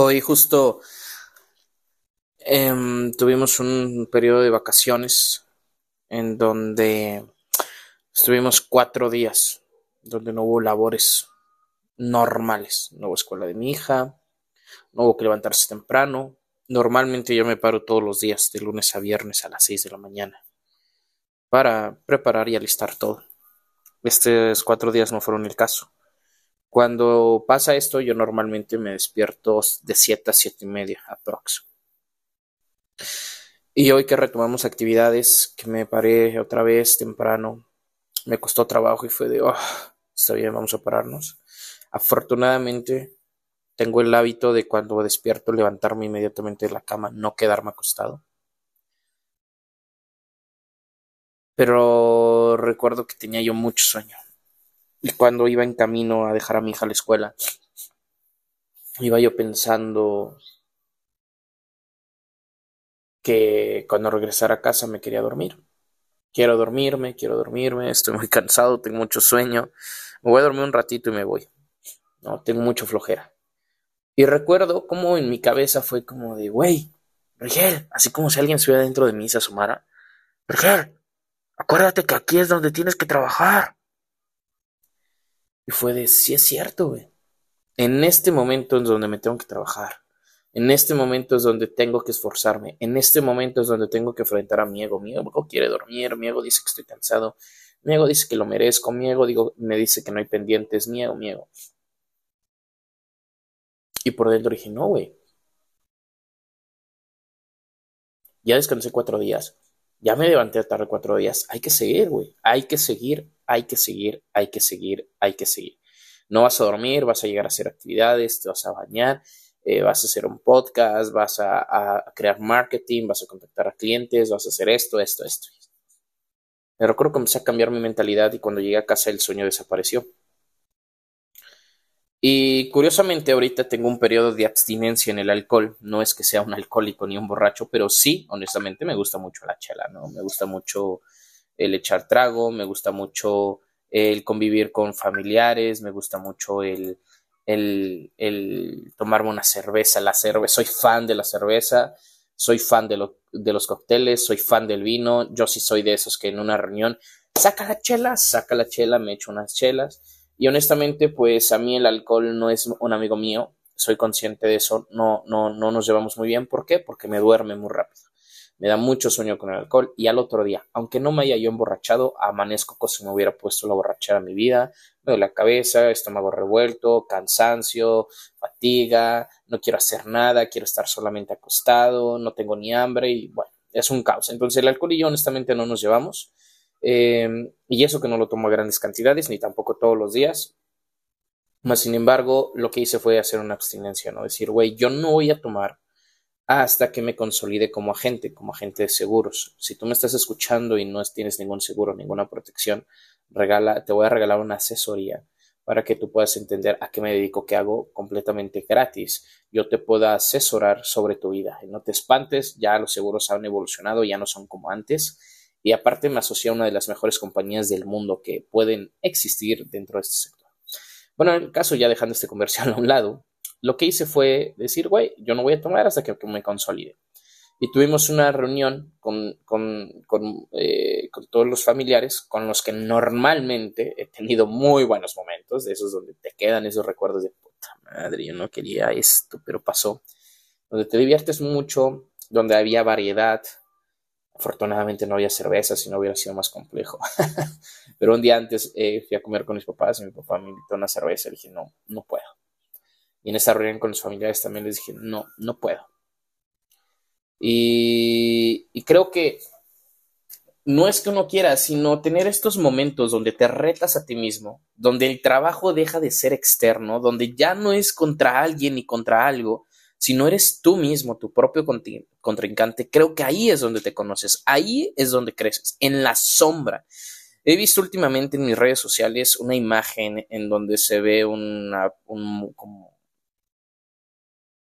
Hoy justo em, tuvimos un periodo de vacaciones en donde estuvimos cuatro días, donde no hubo labores normales, no hubo escuela de mi hija, no hubo que levantarse temprano. Normalmente yo me paro todos los días, de lunes a viernes a las seis de la mañana, para preparar y alistar todo. Estos cuatro días no fueron el caso. Cuando pasa esto, yo normalmente me despierto de 7 a 7 y media, aprox. Y hoy que retomamos actividades, que me paré otra vez temprano, me costó trabajo y fue de, oh, está bien, vamos a pararnos. Afortunadamente, tengo el hábito de cuando despierto levantarme inmediatamente de la cama, no quedarme acostado. Pero recuerdo que tenía yo mucho sueño. Y cuando iba en camino a dejar a mi hija a la escuela, iba yo pensando que cuando regresara a casa me quería dormir. Quiero dormirme, quiero dormirme, estoy muy cansado, tengo mucho sueño. Me voy a dormir un ratito y me voy. No, tengo mucho flojera. Y recuerdo como en mi cabeza fue como de, güey, Rigel, así como si alguien estuviera dentro de mí y se asomara. Rigel, acuérdate que aquí es donde tienes que trabajar. Y fue de, sí es cierto, güey. En este momento es donde me tengo que trabajar. En este momento es donde tengo que esforzarme. En este momento es donde tengo que enfrentar a mi ego. Mi ego quiere dormir. Mi ego dice que estoy cansado. Mi ego dice que lo merezco. Mi ego me dice que no hay pendientes. Mi ego, mi ego. Y por dentro dije, no, güey. Ya descansé cuatro días. Ya me levanté tarde cuatro días. Hay que seguir, güey. Hay que seguir, hay que seguir, hay que seguir, hay que seguir. No vas a dormir, vas a llegar a hacer actividades, te vas a bañar, eh, vas a hacer un podcast, vas a, crear marketing, vas a contactar a clientes, vas a hacer esto, esto, esto. Pero creo que comencé a cambiar mi mentalidad y cuando llegué a casa el sueño desapareció. Y curiosamente ahorita tengo un periodo de abstinencia en el alcohol. No es que sea un alcohólico ni un borracho, pero sí, honestamente, me gusta mucho la chela, ¿no? Me gusta mucho el echar trago, me gusta mucho el convivir con familiares, me gusta mucho el, el, el tomarme una cerveza, la cerveza, soy fan de la cerveza, soy fan de, lo, de los cócteles, soy fan del vino, yo sí soy de esos que en una reunión saca la chela, saca la chela, me echo unas chelas y honestamente, pues a mí el alcohol no es un amigo mío, soy consciente de eso, no, no, no nos llevamos muy bien. ¿Por qué? Porque me duerme muy rápido. Me da mucho sueño con el alcohol y al otro día, aunque no me haya yo emborrachado, amanezco como si me hubiera puesto la borrachera a mi vida, me duele la cabeza, estómago revuelto, cansancio, fatiga, no quiero hacer nada, quiero estar solamente acostado, no tengo ni hambre y bueno, es un caos. Entonces el alcohol y yo honestamente no nos llevamos. Em, y eso que no lo tomo a grandes cantidades, ni tampoco todos los días. Más sin embargo, lo que hice fue hacer una abstinencia, ¿no? Decir, güey, yo no voy a tomar hasta que me consolide como agente, como agente de seguros. Si tú me estás escuchando y no tienes ningún seguro, ninguna protección, regala, te voy a regalar una asesoría para que tú puedas entender a qué me dedico, qué hago completamente gratis. Yo te pueda asesorar sobre tu vida. No te espantes, ya los seguros han evolucionado, ya no son como antes y aparte me asocié a una de las mejores compañías del mundo que pueden existir dentro de este sector. Bueno, en el caso ya dejando este comercial a un lado, lo que hice fue decir, güey, yo no voy a tomar hasta que me consolide. Y tuvimos una reunión con, con, con, eh, con, todos los familiares con los que normalmente he tenido muy buenos momentos, de esos donde te quedan esos recuerdos de puta madre, yo no quería esto, pero pasó. Donde te diviertes mucho, donde había variedad, Afortunadamente no había cerveza, si no hubiera sido más complejo. Pero un día antes eh, fui a comer con mis papás y mi papá me invitó a una cerveza y dije, no, no puedo. Y en esta reunión con los familiares también les dije, no, no puedo. Y, creo que no es que uno quiera, sino tener estos momentos donde te retas a ti mismo, donde el trabajo deja de ser externo, donde ya no es contra alguien ni contra algo, si no eres tú mismo, tu propio contrincante, creo que ahí es donde te conoces, ahí es donde creces, en la sombra. He visto últimamente en mis redes sociales una imagen en donde se ve una, un, como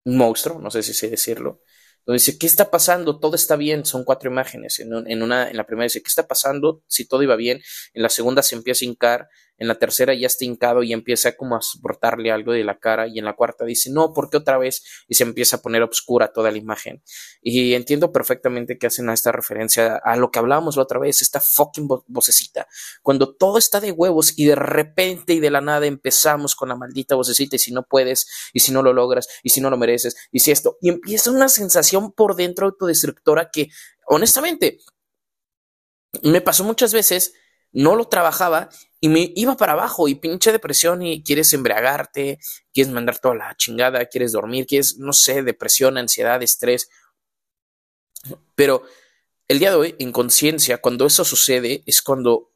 un monstruo, no sé si sé decirlo, donde dice, ¿qué está pasando? Todo está bien, son cuatro imágenes. En, una, en la primera dice, ¿qué está pasando? Si todo iba bien. En la segunda se empieza a hincar en la tercera ya está hincado y empieza como a soportarle algo de la cara y en la cuarta dice, no, ¿por qué otra vez? Y se empieza a poner oscura toda la imagen. Y entiendo perfectamente que hacen a esta referencia a lo que hablábamos la otra vez, esta fucking vocecita. Cuando todo está de huevos y de repente y de la nada empezamos con la maldita vocecita y si no puedes y si no lo logras y si no lo mereces y si esto, y empieza una sensación por dentro autodestructora que honestamente me pasó muchas veces no lo trabajaba y me iba para abajo y pinche depresión y quieres embriagarte, quieres mandar toda la chingada, quieres dormir, quieres, no sé, depresión, ansiedad, estrés. Pero el día de hoy, en conciencia, cuando eso sucede, es cuando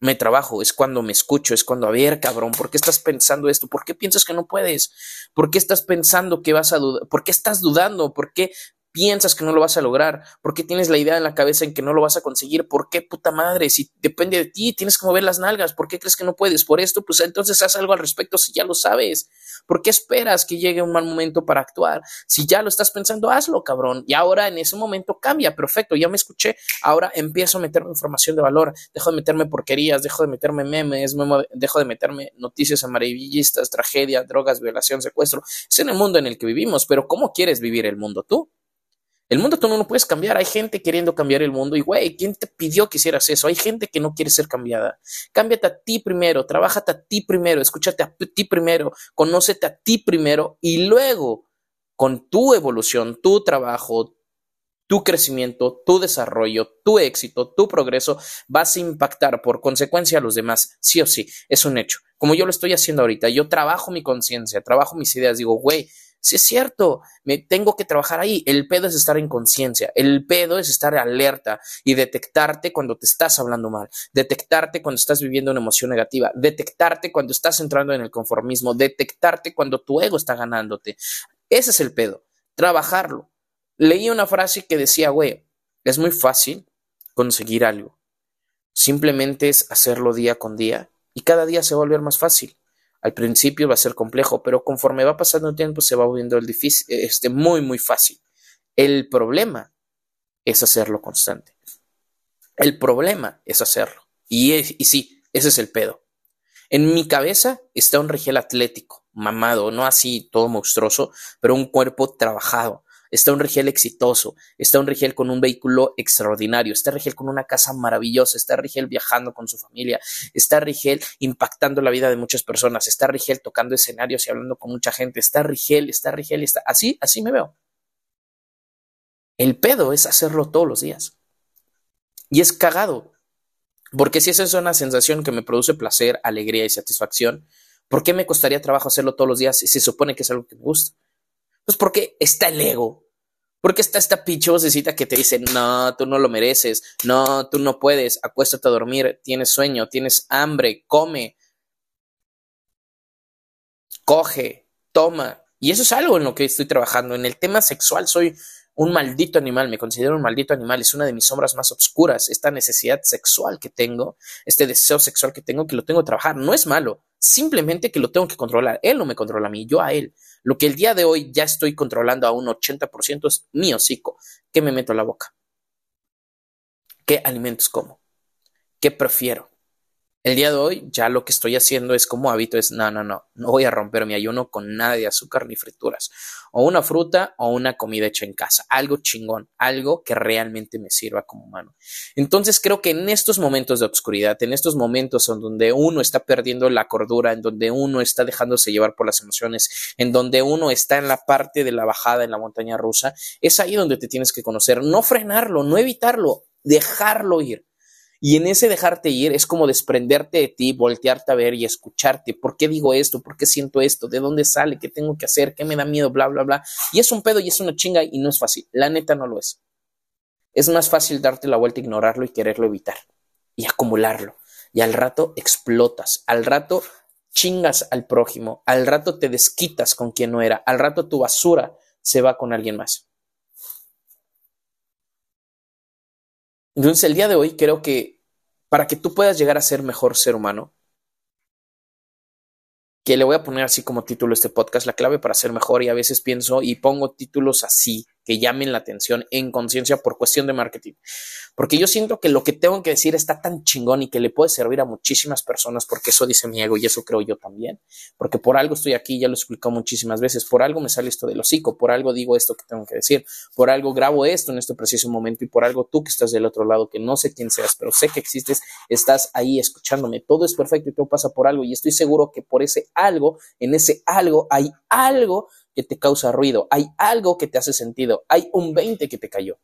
me trabajo, es cuando me escucho, es cuando, a ver, cabrón, ¿por qué estás pensando esto? ¿Por qué piensas que no puedes? ¿Por qué estás pensando que vas a dudar? ¿Por qué estás dudando? ¿Por qué piensas que no lo vas a lograr? ¿Por qué tienes la idea en la cabeza en que no lo vas a conseguir? ¿Por qué, puta madre? Si depende de ti, tienes que mover las nalgas. ¿Por qué crees que no puedes? Por esto, pues entonces haz algo al respecto si ya lo sabes. ¿Por qué esperas que llegue un mal momento para actuar? Si ya lo estás pensando, hazlo, cabrón. Y ahora en ese momento cambia. Perfecto, ya me escuché. Ahora empiezo a meterme información de valor. Dejo de meterme porquerías, dejo de meterme memes, dejo de meterme noticias amarillistas, tragedias, drogas, violación, secuestro. Es en el mundo en el que vivimos, pero ¿cómo quieres vivir el mundo tú? El mundo tú no lo puedes cambiar. Hay gente queriendo cambiar el mundo y, güey, ¿quién te pidió que hicieras eso? Hay gente que no quiere ser cambiada. Cámbiate a ti primero, trabájate a ti primero, escúchate a ti primero, conócete a ti primero y luego, con tu evolución, tu trabajo, tu crecimiento, tu desarrollo, tu éxito, tu progreso, vas a impactar por consecuencia a los demás, sí o sí, es un hecho. Como yo lo estoy haciendo ahorita, yo trabajo mi conciencia, trabajo mis ideas, digo, güey, Sí es cierto, me tengo que trabajar ahí. El pedo es estar en conciencia, el pedo es estar alerta y detectarte cuando te estás hablando mal, detectarte cuando estás viviendo una emoción negativa, detectarte cuando estás entrando en el conformismo, detectarte cuando tu ego está ganándote. Ese es el pedo, trabajarlo. Leí una frase que decía, güey, es muy fácil conseguir algo. Simplemente es hacerlo día con día y cada día se va a volver más fácil. Al principio va a ser complejo, pero conforme va pasando el tiempo se va volviendo el difícil, este, muy, muy fácil. El problema es hacerlo constante. El problema es hacerlo. Y, y sí, ese es el pedo. En mi cabeza está un rigel atlético, mamado, no así todo monstruoso, pero un cuerpo trabajado, está un Rigel exitoso, está un Rigel con un vehículo extraordinario, está Rigel con una casa maravillosa, está Rigel viajando con su familia, está Rigel impactando la vida de muchas personas, está Rigel tocando escenarios y hablando con mucha gente, está Rigel, está Rigel, está así, así me veo. El pedo es hacerlo todos los días. Y es cagado, porque si esa es una sensación que me produce placer, alegría y satisfacción, ¿por qué me costaría trabajo hacerlo todos los días si se supone que es algo que me gusta? Pues porque está el ego. Porque está esta pinche que te dice, no, tú no lo mereces, no, tú no puedes, acuéstate a dormir, tienes sueño, tienes hambre, come, coge, toma. Y eso es algo en lo que estoy trabajando. En el tema sexual soy un maldito animal, me considero un maldito animal, es una de mis sombras más oscuras, esta necesidad sexual que tengo, este deseo sexual que tengo, que lo tengo que trabajar, no es malo, simplemente que lo tengo que controlar, él no me controla a mí, yo a él. Lo que el día de hoy ya estoy controlando a un 80% es mi hocico, ¿qué me meto a la boca? ¿Qué alimentos como? ¿Qué prefiero? El día de hoy ya lo que estoy haciendo es como hábito es, no, no, no, no voy a romper mi ayuno con nada de azúcar ni frituras. O una fruta o una comida hecha en casa. Algo chingón, algo que realmente me sirva como humano. Entonces creo que en estos momentos de obscuridad, en estos momentos en donde uno está perdiendo la cordura, en donde uno está dejándose llevar por las emociones, en donde uno está en la parte de la bajada en la montaña rusa, es ahí donde te tienes que conocer. No frenarlo, no evitarlo, dejarlo ir y en ese dejarte ir es como desprenderte de ti, voltearte a ver y escucharte. ¿Por qué digo esto? ¿Por qué siento esto? ¿De dónde sale? ¿Qué tengo que hacer? ¿Qué me da miedo? Bla, bla, bla. Y es un pedo y es una chinga y no es fácil. La neta no lo es. Es más fácil darte la vuelta, ignorarlo y quererlo evitar. Y acumularlo. Y al rato explotas. Al rato chingas al prójimo. Al rato te desquitas con quien no era. Al rato tu basura se va con alguien más. Entonces el día de hoy creo que para que tú puedas llegar a ser mejor ser humano, que le voy a poner así como título este podcast, la clave para ser mejor y a veces pienso y pongo títulos así que llamen la atención en conciencia por cuestión de marketing. Porque yo siento que lo que tengo que decir está tan chingón y que le puede servir a muchísimas personas, porque eso dice mi ego y eso creo yo también. Porque por algo estoy aquí, ya lo he explicado muchísimas veces, por algo me sale esto del hocico, por algo digo esto que tengo que decir, por algo grabo esto en este preciso momento y por algo tú que estás del otro lado, que no sé quién seas, pero sé que existes, estás ahí escuchándome. Todo es perfecto y todo pasa por algo y estoy seguro que por ese algo, en ese algo hay algo que te causa ruido, hay algo que te hace sentido, hay un 20 que te cayó.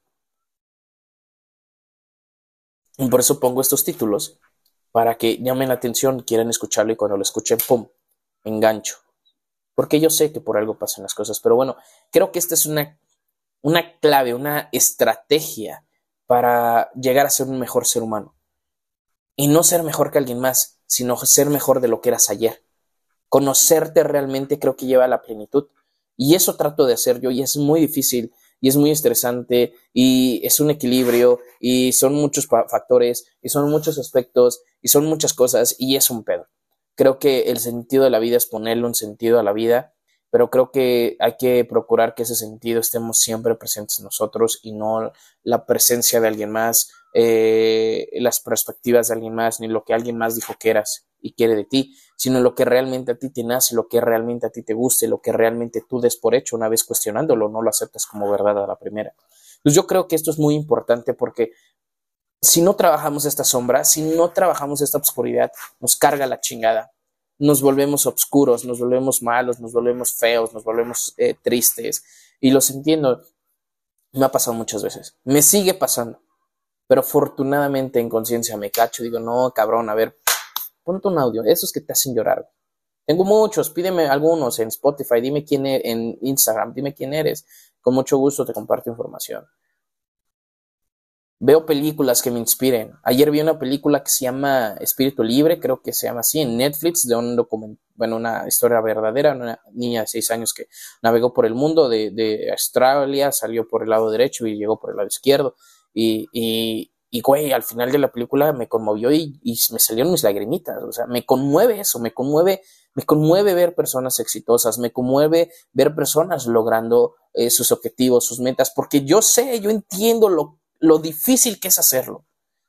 Y por eso pongo estos títulos, para que llamen la atención, quieran escucharlo y cuando lo escuchen, ¡pum!, engancho. Porque yo sé que por algo pasan las cosas, pero bueno, creo que esta es una, una clave, una estrategia para llegar a ser un mejor ser humano. Y no ser mejor que alguien más, sino ser mejor de lo que eras ayer. Conocerte realmente creo que lleva a la plenitud. Y eso trato de hacer yo y es muy difícil y es muy estresante y es un equilibrio y son muchos factores y son muchos aspectos y son muchas cosas y es un pedo. Creo que el sentido de la vida es ponerle un sentido a la vida, pero creo que hay que procurar que ese sentido estemos siempre presentes nosotros y no la presencia de alguien más, eh, las perspectivas de alguien más, ni lo que alguien más dijo que eras y quiere de ti, sino lo que realmente a ti te nace, lo que realmente a ti te guste, lo que realmente tú des por hecho una vez cuestionándolo, no lo aceptas como verdad a la primera. Pues yo creo que esto es muy importante porque si no trabajamos esta sombra, si no trabajamos esta oscuridad, nos carga la chingada. Nos volvemos oscuros, nos volvemos malos, nos volvemos feos, nos volvemos eh, tristes. Y los entiendo. Me ha pasado muchas veces. Me sigue pasando. Pero afortunadamente en conciencia me cacho digo, no, cabrón, a ver, ponte un audio, esos que te hacen llorar. Tengo muchos, pídeme algunos en Spotify, dime quién eres, en Instagram, dime quién eres. Con mucho gusto te comparto información. Veo películas que me inspiren. Ayer vi una película que se llama Espíritu Libre, creo que se llama así, en Netflix, de un documento, bueno, una historia verdadera, una niña de seis años que navegó por el mundo de, de Australia, salió por el lado derecho y llegó por el lado izquierdo. Y, y, y, güey, al final de la película me conmovió y, me salieron mis lagrimitas. O sea, me conmueve eso, me conmueve, me conmueve ver personas exitosas, me conmueve ver personas logrando eh, sus objetivos, sus metas, porque yo sé, yo entiendo lo, lo difícil que es hacerlo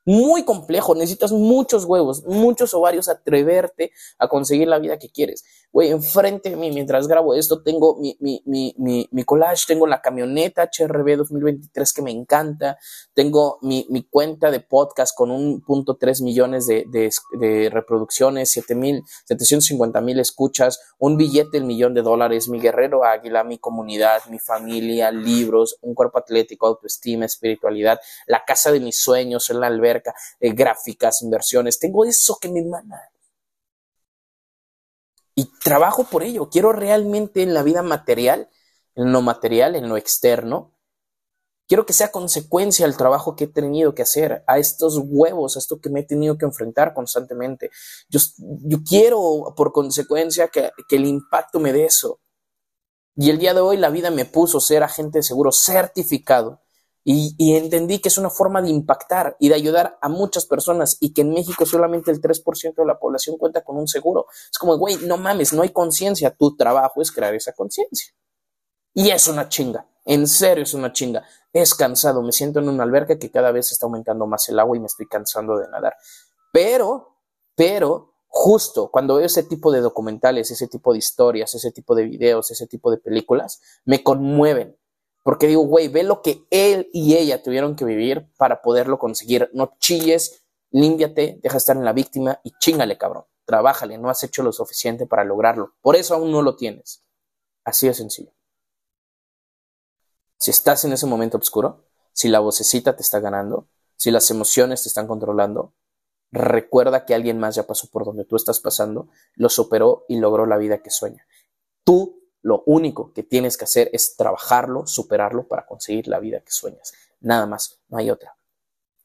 muy complejo, necesitas muchos huevos, muchos ovarios, atreverte a conseguir la vida que quieres. Güey, enfrente de mí, mientras grabo esto, tengo mi, mi, mi, mi, collage, tengo la camioneta HRB 2023 que me encanta, tengo mi, cuenta de podcast con 1.3 millones de, de, de reproducciones, 7 mil, 750 mil escuchas, un billete del millón de dólares, mi guerrero águila, mi comunidad, mi familia, libros, un cuerpo atlético, autoestima, espiritualidad, la casa de mis sueños, el albergue, eh, gráficas, inversiones. Tengo eso que me emana. Y trabajo por ello. Quiero realmente en la vida material, en lo material, en lo externo, quiero que sea consecuencia al trabajo que he tenido que hacer, a estos huevos, a esto que me he tenido que enfrentar constantemente. Yo, yo quiero, por consecuencia, que, que, el impacto me dé eso. Y el día de hoy la vida me puso ser agente de seguro certificado y, entendí que es una forma de impactar y de ayudar a muchas personas y que en México solamente el 3% de la población cuenta con un seguro. Es como, güey, no mames, no hay conciencia, tu trabajo es crear esa conciencia. Y es una chinga, en serio es una chinga. Es cansado, me siento en una alberca que cada vez está aumentando más el agua y me estoy cansando de nadar. Pero, pero, justo cuando veo ese tipo de documentales, ese tipo de historias, ese tipo de videos, ese tipo de películas, me conmueven porque digo, güey, ve lo que él y ella tuvieron que vivir para poderlo conseguir. No chilles, límpiate, deja de estar en la víctima y chingale, cabrón. Trabájale, no has hecho lo suficiente para lograrlo. Por eso aún no lo tienes. Así de sencillo. Si estás en ese momento oscuro, si la vocecita te está ganando, si las emociones te están controlando, recuerda que alguien más ya pasó por donde tú estás pasando, lo superó y logró la vida que sueña. Tú lo único que tienes que hacer es trabajarlo, superarlo para conseguir la vida que sueñas. Nada más, no hay otra.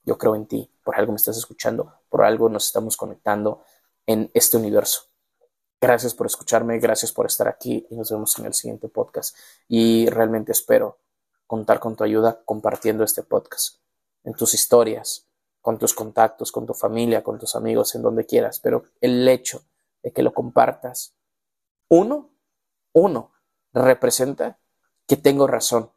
Yo creo en ti, por algo me estás escuchando, por algo nos estamos conectando en este universo. Gracias por escucharme, gracias por estar aquí y nos vemos en el siguiente podcast. Y realmente espero contar con tu ayuda compartiendo este podcast en tus historias, con tus contactos, con tu familia, con tus amigos, en donde quieras. Pero el hecho de que lo compartas, uno, uno representa que tengo razón.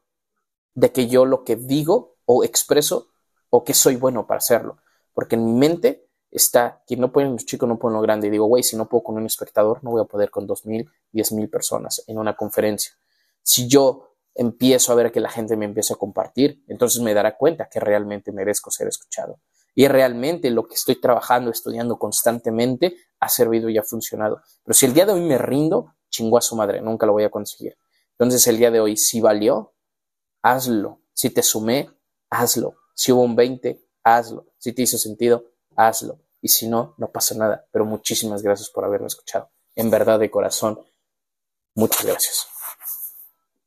de que yo lo que digo o expreso o que soy bueno para hacerlo. Porque en mi mente está, quien no puede en lo chico, no puede en lo grande. Y digo, güey, si no puedo con un espectador, no voy a poder con dos mil, diez mil personas en una conferencia. Si yo empiezo a ver que la gente me empieza a compartir, entonces me dará cuenta que realmente merezco ser escuchado. Y realmente lo que estoy trabajando, estudiando constantemente, ha servido y ha funcionado. Pero si el día de hoy me rindo, chingó a su madre, nunca lo voy a conseguir. Entonces el día de hoy, si valió, hazlo. Si te sumé, hazlo. Si hubo un 20, hazlo. Si te hizo sentido, hazlo. Y si no, no pasa nada. Pero muchísimas gracias por haberme escuchado. En verdad, de corazón, muchas gracias.